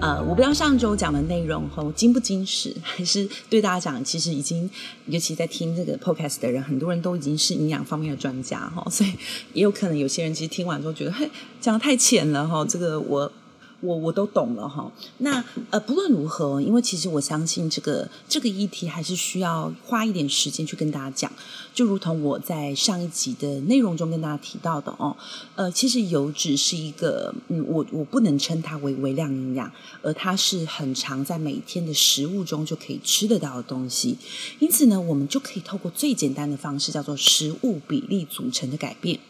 呃，我不知道上周讲的内容吼精不精实，还是对大家讲，其实已经，尤其在听这个 podcast 的人，很多人都已经是营养方面的专家哈，所以也有可能有些人其实听完之后觉得，嘿，讲的太浅了哈，这个我。我我都懂了哈，那呃不论如何，因为其实我相信这个这个议题还是需要花一点时间去跟大家讲，就如同我在上一集的内容中跟大家提到的哦，呃其实油脂是一个嗯我我不能称它为微量营养，而它是很常在每天的食物中就可以吃得到的东西，因此呢，我们就可以透过最简单的方式叫做食物比例组成的改变，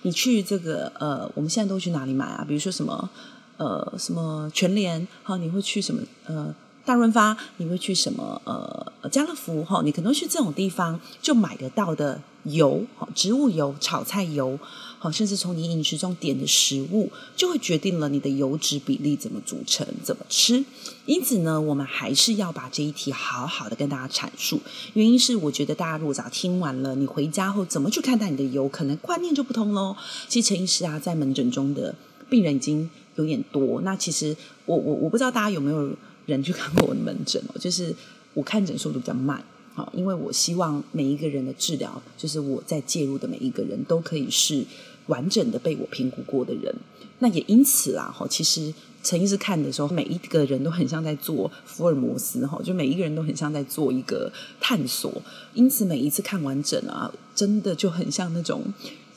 你去这个呃我们现在都去哪里买啊？比如说什么？呃，什么全联？好，你会去什么？呃，大润发？你会去什么？呃，家乐福？哈，你可能去这种地方就买得到的油，哈，植物油、炒菜油，好，甚至从你饮食中点的食物，就会决定了你的油脂比例怎么组成，怎么吃。因此呢，我们还是要把这一题好好的跟大家阐述。原因是，我觉得大家如果早听完了，你回家后怎么去看待你的油，可能观念就不同喽。其实陈医师啊，在门诊中的病人已经。有点多，那其实我我我不知道大家有没有人去看过我的门诊哦，就是我看诊速度比较慢，好，因为我希望每一个人的治疗，就是我在介入的每一个人都可以是完整的被我评估过的人，那也因此啦，哈，其实陈医师看的时候，每一个人都很像在做福尔摩斯，哈，就每一个人都很像在做一个探索，因此每一次看完诊啊，真的就很像那种。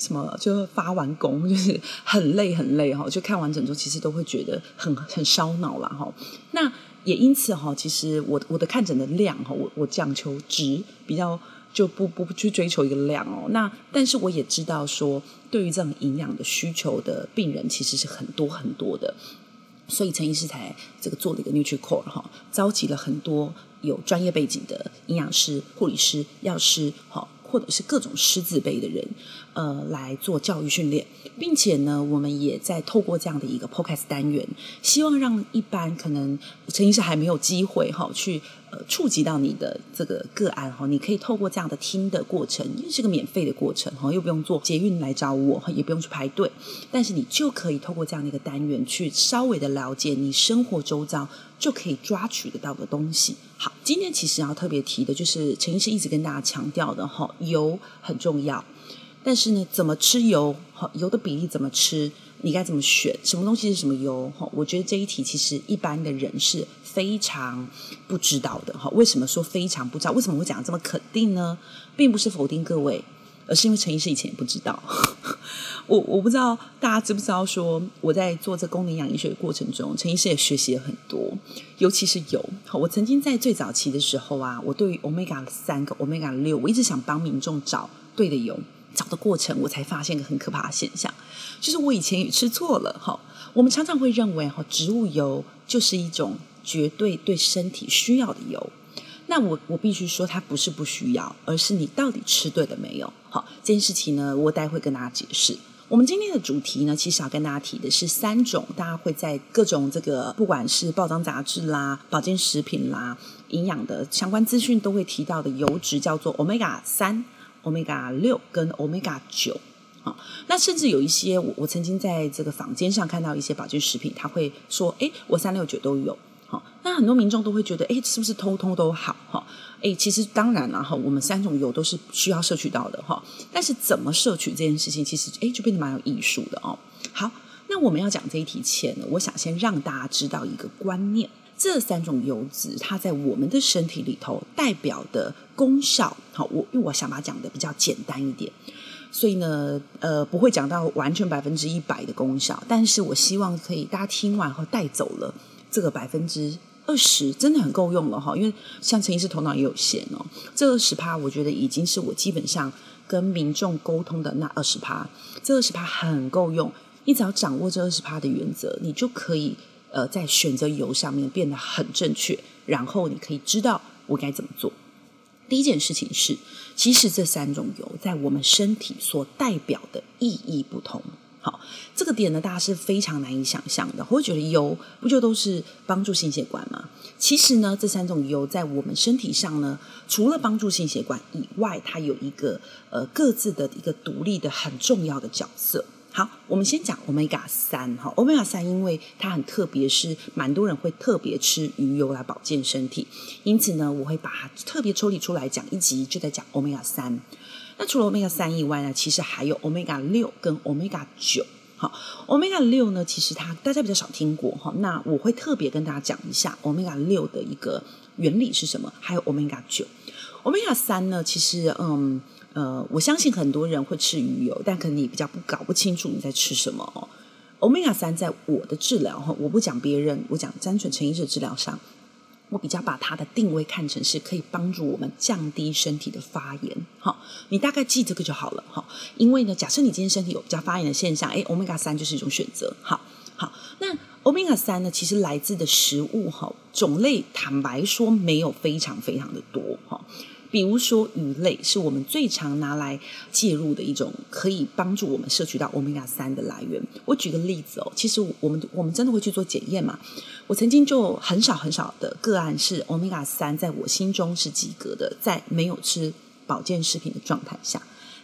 什么就发完工 就是很累很累哈，就看完整周其实都会觉得很很烧脑了哈。那也因此哈，其实我我的看诊的量哈，我我讲求值比较就不不去追求一个量哦。那但是我也知道说，对于这种营养的需求的病人其实是很多很多的，所以陈医师才这个做了一个 NutriCore 哈，召集了很多有专业背景的营养师、护理师、药师哈。或者是各种师字辈的人，呃，来做教育训练，并且呢，我们也在透过这样的一个 podcast 单元，希望让一般可能曾经是还没有机会哈去呃触及到你的这个个案哈，你可以透过这样的听的过程，因为是个免费的过程哈，又不用坐捷运来找我，也不用去排队，但是你就可以透过这样的一个单元去稍微的了解你生活周遭就可以抓取得到的东西。好，今天其实要特别提的就是陈医师一直跟大家强调的哈，油很重要，但是呢，怎么吃油？好，油的比例怎么吃？你该怎么选？什么东西是什么油？哈，我觉得这一题其实一般的人是非常不知道的哈。为什么说非常不知道？为什么会讲这么肯定呢？并不是否定各位。而是因为陈医师以前也不知道，我我不知道大家知不知道说我在做这功能养医学的过程中，陈医师也学习了很多，尤其是油。我曾经在最早期的时候啊，我对于 Omega 三跟 Omega 六，我一直想帮民众找对的油，找的过程我才发现一个很可怕的现象，就是我以前也吃错了。哈，我们常常会认为哈，植物油就是一种绝对对身体需要的油。那我我必须说，它不是不需要，而是你到底吃对了没有？好，这件事情呢，我待会跟大家解释。我们今天的主题呢，其实要跟大家提的是三种，大家会在各种这个不管是报章杂志啦、保健食品啦、营养的相关资讯都会提到的油脂，叫做 Omega 三、Omega 六跟 Omega 九。好，那甚至有一些我我曾经在这个坊间上看到一些保健食品，他会说：“诶，我三六九都有。”那很多民众都会觉得，哎，是不是通通都好？哈，哎，其实当然了，哈，我们三种油都是需要摄取到的，哈。但是怎么摄取这件事情，其实哎，就变得蛮有艺术的哦。好，那我们要讲这一题前呢，我想先让大家知道一个观念：这三种油脂它在我们的身体里头代表的功效，好，我因为我想把它讲的比较简单一点，所以呢，呃，不会讲到完全百分之一百的功效，但是我希望可以大家听完后带走了。这个百分之二十真的很够用了哈，因为像陈医师头脑也有限哦。这二十趴，我觉得已经是我基本上跟民众沟通的那二十趴。这二十趴很够用，你只要掌握这二十趴的原则，你就可以呃，在选择油上面变得很正确，然后你可以知道我该怎么做。第一件事情是，其实这三种油在我们身体所代表的意义不同。好，这个点呢，大家是非常难以想象的。我会觉得油不就都是帮助心血管吗？其实呢，这三种油在我们身体上呢，除了帮助心血管以外，它有一个呃各自的一个独立的很重要的角色。好，我们先讲 Omega 三哈，Omega 三因为它很特别，是蛮多人会特别吃鱼油来保健身体，因此呢，我会把它特别抽离出来讲一集，就在讲 Omega 三。那除了 Omega 三以外呢，其实还有 Omega 六跟 Omega 九。好，Omega 六呢，其实它大家比较少听过哈，那我会特别跟大家讲一下 Omega 六的一个原理是什么，还有 Omega 九。Omega 三呢，其实嗯。呃，我相信很多人会吃鱼油，但可能你比较不搞不清楚你在吃什么哦。Omega 三在我的治疗哈，我不讲别人，我讲詹纯陈医师治疗上，我比较把它的定位看成是可以帮助我们降低身体的发炎。好，你大概记这个就好了哈。因为呢，假设你今天身体有比较发炎的现象，哎，Omega 三就是一种选择。好，好，那欧米伽三呢，其实来自的食物哈种类，坦白说没有非常非常的多哈。比如说鱼类是我们最常拿来介入的一种可以帮助我们摄取到欧米伽三的来源。我举个例子哦，其实我们我们真的会去做检验嘛？我曾经就很少很少的个案是欧米伽三在我心中是及格的，在没有吃保健食品的状态下。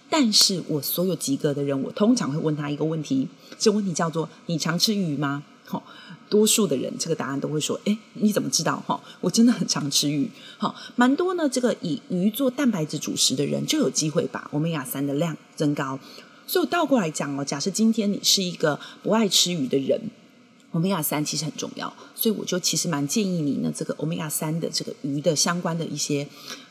但是我所有及格的人，我通常会问他一个问题，这问题叫做：你常吃鱼吗？好，多数的人这个答案都会说：“诶，你怎么知道？哈，我真的很常吃鱼。好，蛮多呢。这个以鱼做蛋白质主食的人，就有机会把欧米伽三的量增高。所以我倒过来讲哦，假设今天你是一个不爱吃鱼的人，欧米伽三其实很重要。所以我就其实蛮建议你呢，这个欧米伽三的这个鱼的相关的一些。”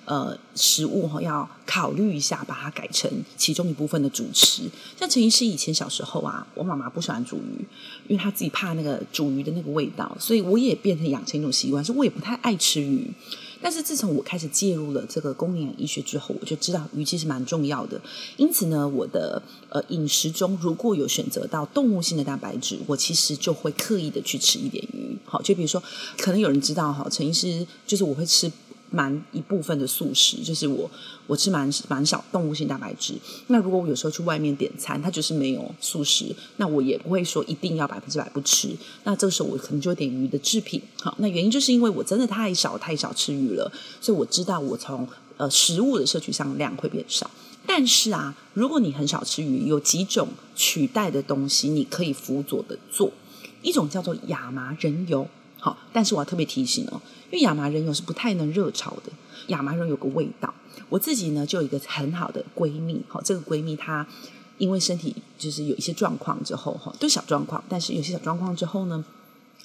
呃，食物哈要考虑一下，把它改成其中一部分的主食。像陈医师以前小时候啊，我妈妈不喜欢煮鱼，因为她自己怕那个煮鱼的那个味道，所以我也变成养成一种习惯，说我也不太爱吃鱼。但是自从我开始介入了这个功能医学之后，我就知道鱼其实蛮重要的。因此呢，我的呃饮食中如果有选择到动物性的蛋白质，我其实就会刻意的去吃一点鱼。好，就比如说，可能有人知道哈，陈医师就是我会吃。蛮一部分的素食，就是我我吃蛮蛮少动物性蛋白质。那如果我有时候去外面点餐，它就是没有素食，那我也不会说一定要百分之百不吃。那这个时候我可能就会点鱼的制品。好，那原因就是因为我真的太少太少吃鱼了，所以我知道我从呃食物的摄取上量会变少。但是啊，如果你很少吃鱼，有几种取代的东西你可以辅佐的做，一种叫做亚麻仁油。好，但是我要特别提醒哦。因为亚麻仁油是不太能热炒的，亚麻仁有个味道。我自己呢就有一个很好的闺蜜，哈，这个闺蜜她因为身体就是有一些状况之后，哈，都小状况，但是有些小状况之后呢。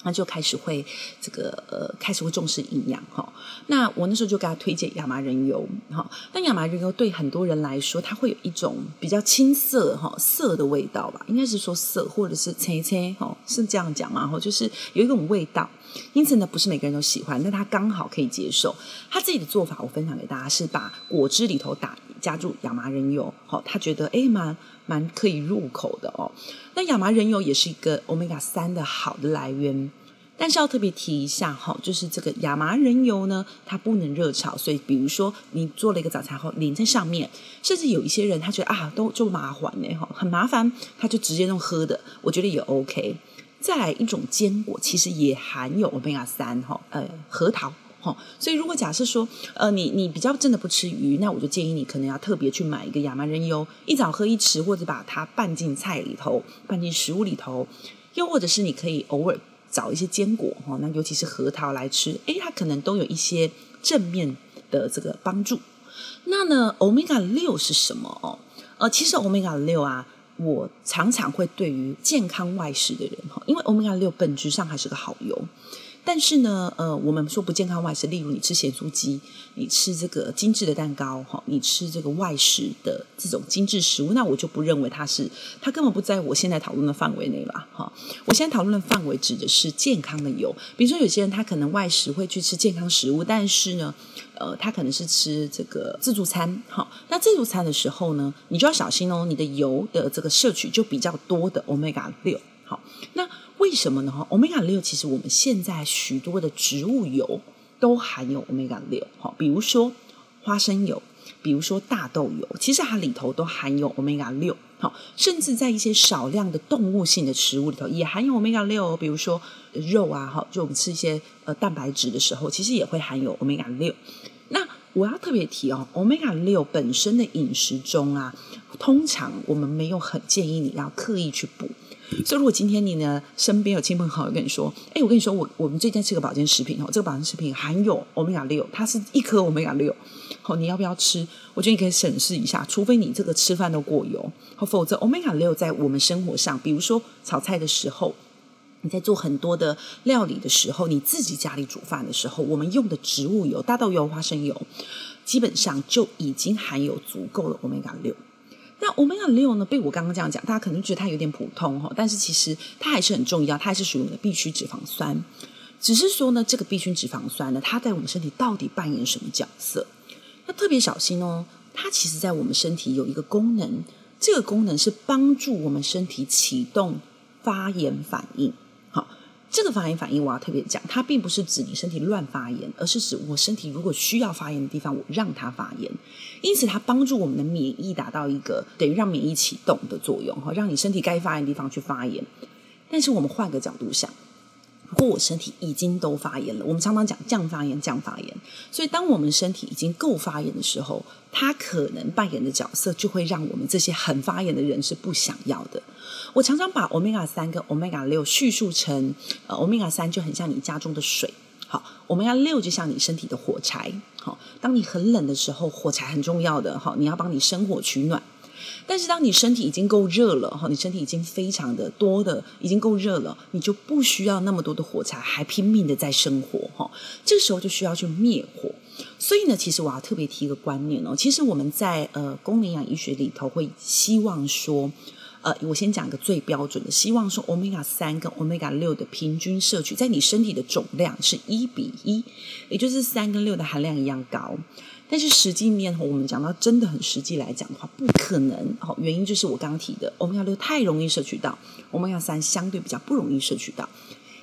那就开始会这个呃，开始会重视营养哈。那我那时候就给他推荐亚麻仁油哈。但亚麻仁油对很多人来说，它会有一种比较青涩哈涩的味道吧，应该是说涩或者是青青哈，是这样讲嘛哈，就是有一种味道。因此呢，不是每个人都喜欢，但他刚好可以接受。他自己的做法，我分享给大家是把果汁里头打加入亚麻仁油，好，他觉得诶蛮蛮可以入口的哦。那亚麻仁油也是一个 Omega 三的好的来源，但是要特别提一下哈，就是这个亚麻仁油呢，它不能热炒，所以比如说你做了一个早餐后淋在上面，甚至有一些人他觉得啊都就麻烦呢哈，很麻烦，他就直接用喝的，我觉得也 OK。再来一种坚果，其实也含有 Omega 三哈，呃，核桃。哦，所以如果假设说，呃，你你比较真的不吃鱼，那我就建议你可能要特别去买一个亚麻仁油，一早喝一匙，或者把它拌进菜里头，拌进食物里头，又或者是你可以偶尔找一些坚果，哈，那尤其是核桃来吃，诶，它可能都有一些正面的这个帮助。那呢，Omega 六是什么哦？呃，其实 Omega 六啊，我常常会对于健康外食的人，哈，因为 Omega 六本质上还是个好油。但是呢，呃，我们说不健康外食，例如你吃咸酥鸡，你吃这个精致的蛋糕，哈，你吃这个外食的这种精致食物，那我就不认为它是，它根本不在我现在讨论的范围内了，哈。我现在讨论的范围指的是健康的油，比如说有些人他可能外食会去吃健康食物，但是呢，呃，他可能是吃这个自助餐，好，那自助餐的时候呢，你就要小心哦，你的油的这个摄取就比较多的 Omega 六，好，那。为什么呢？欧米伽六其实我们现在许多的植物油都含有欧米伽六，好，比如说花生油，比如说大豆油，其实它里头都含有欧米伽六，好，甚至在一些少量的动物性的食物里头也含有欧米伽六，比如说肉啊，哈，就我们吃一些呃蛋白质的时候，其实也会含有欧米伽六。那我要特别提哦，，omega 六本身的饮食中啊，通常我们没有很建议你要刻意去补。所以，如果今天你呢身边有亲朋好友跟你说，哎，我跟你说，我我们最近吃个保健食品哦，这个保健食品含有欧米伽六，它是一颗欧米伽六，好，你要不要吃？我觉得你可以审视一下，除非你这个吃饭都过油，好，否则欧米伽六在我们生活上，比如说炒菜的时候，你在做很多的料理的时候，你自己家里煮饭的时候，我们用的植物油、大豆油、花生油，基本上就已经含有足够的欧米伽六。那欧米伽六呢？被我刚刚这样讲，大家可能觉得它有点普通哈，但是其实它还是很重要，它还是属于我们的必需脂肪酸。只是说呢，这个必需脂肪酸呢，它在我们身体到底扮演什么角色？那特别小心哦，它其实在我们身体有一个功能，这个功能是帮助我们身体启动发炎反应。这个发炎反应我要特别讲，它并不是指你身体乱发炎，而是指我身体如果需要发炎的地方，我让它发炎。因此，它帮助我们的免疫达到一个等于让免疫启动的作用，哈，让你身体该发炎的地方去发炎。但是，我们换个角度想。如果我身体已经都发炎了，我们常常讲降发炎、降发炎。所以，当我们身体已经够发炎的时候，它可能扮演的角色就会让我们这些很发炎的人是不想要的。我常常把欧米伽三跟欧米伽六叙述成，呃，欧米伽三就很像你家中的水，好，欧米伽六就像你身体的火柴，好，当你很冷的时候，火柴很重要的，好，你要帮你生火取暖。但是，当你身体已经够热了哈，你身体已经非常的多的，已经够热了，你就不需要那么多的火柴，还拼命的在生火哈。这个时候就需要去灭火。所以呢，其实我要特别提一个观念哦，其实我们在呃功能营养医学里头会希望说，呃，我先讲个最标准的，希望说欧米伽三跟欧米伽六的平均摄取在你身体的总量是一比一，也就是三跟六的含量一样高。但是实际面，我们讲到真的很实际来讲的话，不可能。好，原因就是我刚刚提的，欧米伽六太容易摄取到，欧米伽三相对比较不容易摄取到。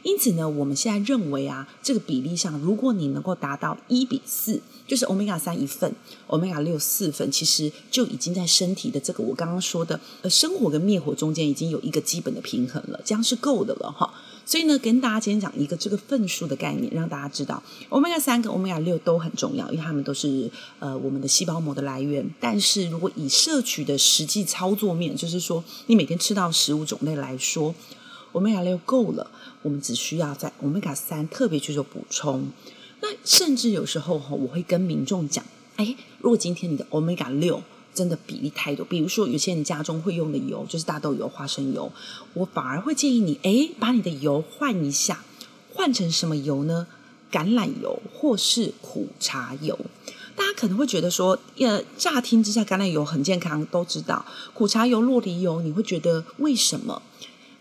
因此呢，我们现在认为啊，这个比例上，如果你能够达到一比四，就是欧米伽三一份，欧米伽六四份，其实就已经在身体的这个我刚刚说的呃生火跟灭火中间已经有一个基本的平衡了，这样是够的了哈。所以呢，跟大家今天讲一个这个份数的概念，让大家知道，欧米伽三跟欧米伽六都很重要，因为它们都是呃我们的细胞膜的来源。但是如果以摄取的实际操作面，就是说你每天吃到食物种类来说，欧米伽六够了，我们只需要在欧米伽三特别去做补充。那甚至有时候哈，我会跟民众讲，哎，如果今天你的欧米伽六真的比例太多，比如说有些人家中会用的油就是大豆油、花生油，我反而会建议你，诶，把你的油换一下，换成什么油呢？橄榄油或是苦茶油。大家可能会觉得说，呃，乍听之下橄榄油很健康，都知道苦茶油、酪梨油，你会觉得为什么？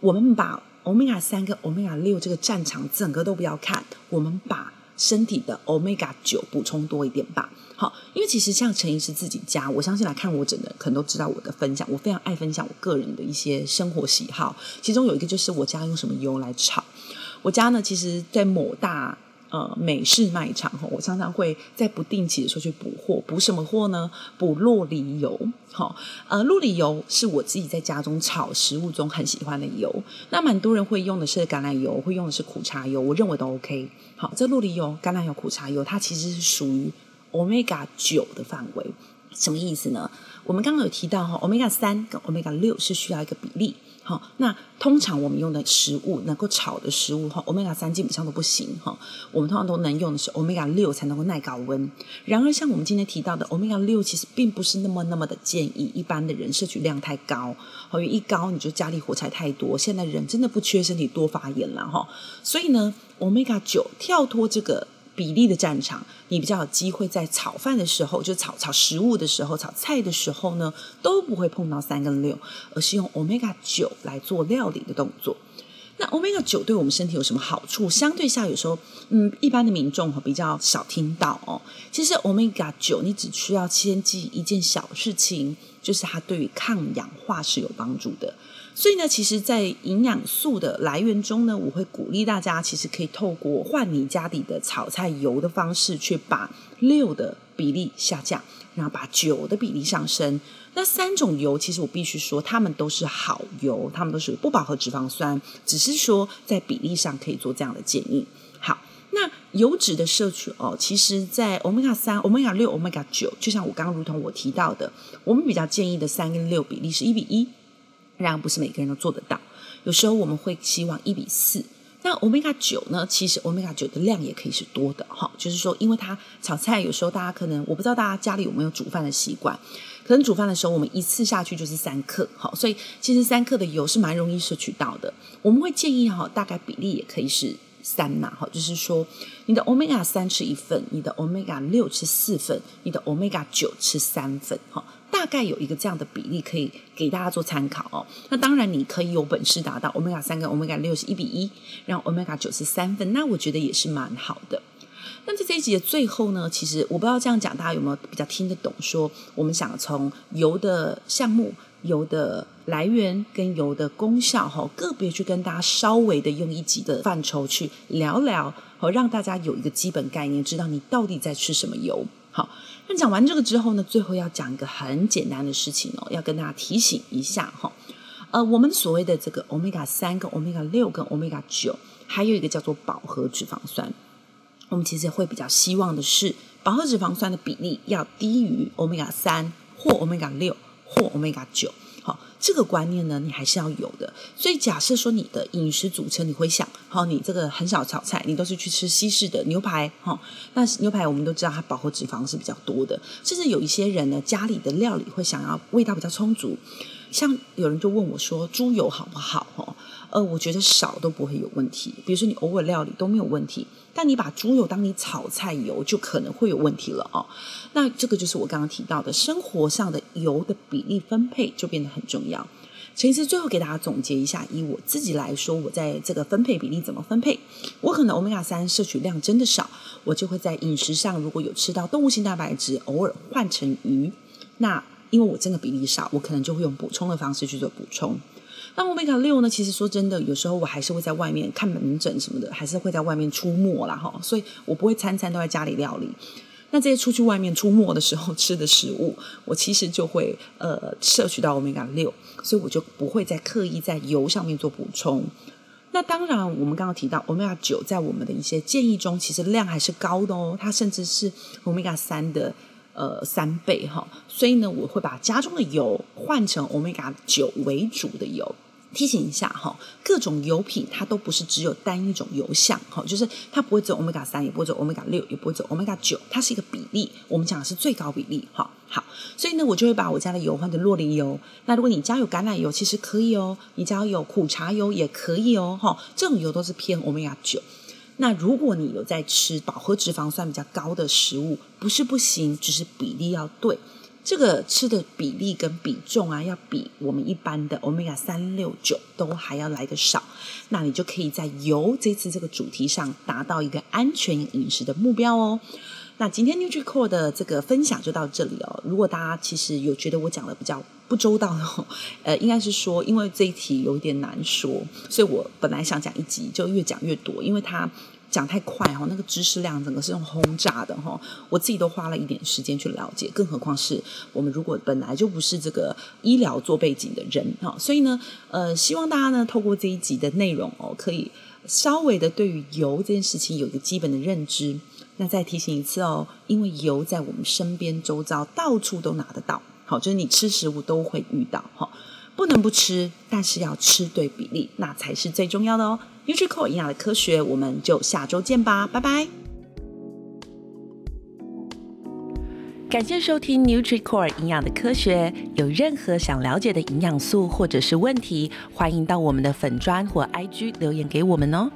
我们把欧米伽三跟欧米伽六这个战场整个都不要看，我们把身体的欧米伽九补充多一点吧。好，因为其实像陈医师自己家，我相信来看我诊的可能都知道我的分享，我非常爱分享我个人的一些生活喜好。其中有一个就是我家用什么油来炒。我家呢，其实，在某大呃美式卖场哈，我常常会在不定期的时候去补货。补什么货呢？补洛梨油。好，呃，洛梨油是我自己在家中炒食物中很喜欢的油。那蛮多人会用的是橄榄油，会用的是苦茶油，我认为都 OK。好，这洛梨油、橄榄油、苦茶油，它其实是属于 omega 九的范围什么意思呢？我们刚刚有提到哈，欧米伽三跟欧米伽六是需要一个比例。好，那通常我们用的食物能够炒的食物哈，欧米伽三基本上都不行哈。我们通常都能用的是欧米伽六才能够耐高温。然而，像我们今天提到的欧米伽六，其实并不是那么那么的建议一般的人摄取量太高，因为一高你就家里火柴太多。现在人真的不缺身体多发炎了哈，所以呢，欧米伽九跳脱这个。比例的战场，你比较有机会在炒饭的时候，就炒炒食物的时候，炒菜的时候呢，都不会碰到三跟六，而是用欧米伽九来做料理的动作。那欧米伽九对我们身体有什么好处？相对下，有时候嗯，一般的民众比较少听到哦。其实欧米伽九，你只需要先记一件小事情，就是它对于抗氧化是有帮助的。所以呢，其实，在营养素的来源中呢，我会鼓励大家，其实可以透过换你家里的炒菜油的方式，去把六的比例下降，然后把九的比例上升。那三种油，其实我必须说，它们都是好油，它们都是不饱和脂肪酸，只是说在比例上可以做这样的建议。好，那油脂的摄取哦，其实在 Omega 三、Omega 六、Omega 九，就像我刚刚如同我提到的，我们比较建议的三跟六比例是一比一。然不是每个人都做得到，有时候我们会希望一比四。那 Omega 九呢？其实 Omega 九的量也可以是多的哈，就是说，因为它炒菜有时候大家可能我不知道大家家里有没有煮饭的习惯，可能煮饭的时候我们一次下去就是三克，好，所以其实三克的油是蛮容易摄取到的。我们会建议哈，大概比例也可以是三嘛，哈，就是说你的 Omega 三吃一份，你的 Omega 六吃四份，你的 Omega 九吃三份，哈。大概有一个这样的比例可以给大家做参考哦。那当然你可以有本事达到 Omega 三跟 Omega 六是一比一，然后 Omega 九是三分，那我觉得也是蛮好的。那在这一集的最后呢，其实我不知道这样讲大家有没有比较听得懂？说我们想从油的项目、油的来源跟油的功效哈，个别去跟大家稍微的用一集的范畴去聊聊，好让大家有一个基本概念，知道你到底在吃什么油。好。那讲完这个之后呢，最后要讲一个很简单的事情哦，要跟大家提醒一下哈。呃，我们所谓的这个 Omega 三跟 Omega 六跟 Omega 九，还有一个叫做饱和脂肪酸。我们其实会比较希望的是，饱和脂肪酸的比例要低于 Omega 三或 Omega 六或 Omega 九。这个观念呢，你还是要有的。所以假设说你的饮食组成，你会想，好，你这个很少炒菜，你都是去吃西式的牛排，哈，那牛排我们都知道它饱和脂肪是比较多的。甚至有一些人呢，家里的料理会想要味道比较充足，像有人就问我说，猪油好不好？哦，呃，我觉得少都不会有问题。比如说你偶尔料理都没有问题。但你把猪油当你炒菜油，就可能会有问题了哦。那这个就是我刚刚提到的，生活上的油的比例分配就变得很重要。陈医师最后给大家总结一下，以我自己来说，我在这个分配比例怎么分配？我可能欧米伽三摄取量真的少，我就会在饮食上如果有吃到动物性蛋白质，偶尔换成鱼。那因为我真的比例少，我可能就会用补充的方式去做补充。那 Omega 六呢？其实说真的，有时候我还是会在外面看门诊什么的，还是会在外面出没啦哈。所以我不会餐餐都在家里料理。那这些出去外面出没的时候吃的食物，我其实就会呃摄取到 Omega 六，所以我就不会再刻意在油上面做补充。那当然，我们刚刚提到 Omega 九，在我们的一些建议中，其实量还是高的哦，它甚至是 Omega 三的呃三倍哈。所以呢，我会把家中的油换成 Omega 九为主的油。提醒一下哈，各种油品它都不是只有单一种油项哈，就是它不会走 Omega 三，也不会走 Omega 六，也不会走 Omega 九，它是一个比例。我们讲的是最高比例哈。好，所以呢，我就会把我家的油换成酪梨油。那如果你家有橄榄油，其实可以哦。你家有苦茶油也可以哦。哈，这种油都是偏 Omega 九。那如果你有在吃饱和脂肪酸比较高的食物，不是不行，只是比例要对。这个吃的比例跟比重啊，要比我们一般的 Omega 三六九都还要来得少，那你就可以在油这次这个主题上达到一个安全饮食的目标哦。那今天 NutriCore 的这个分享就到这里哦。如果大家其实有觉得我讲的比较不周到的，呃，应该是说因为这一题有点难说，所以我本来想讲一集就越讲越多，因为它。讲太快哈，那个知识量整个是用轰炸的哈，我自己都花了一点时间去了解，更何况是我们如果本来就不是这个医疗做背景的人哈，所以呢，呃，希望大家呢透过这一集的内容哦，可以稍微的对于油这件事情有一个基本的认知。那再提醒一次哦，因为油在我们身边周遭到处都拿得到，好，就是你吃食物都会遇到哈。不能不吃，但是要吃对比例，那才是最重要的哦。NutriCore 营养的科学，我们就下周见吧，拜拜。感谢收听 NutriCore 营养的科学。有任何想了解的营养素或者是问题，欢迎到我们的粉专或 IG 留言给我们哦。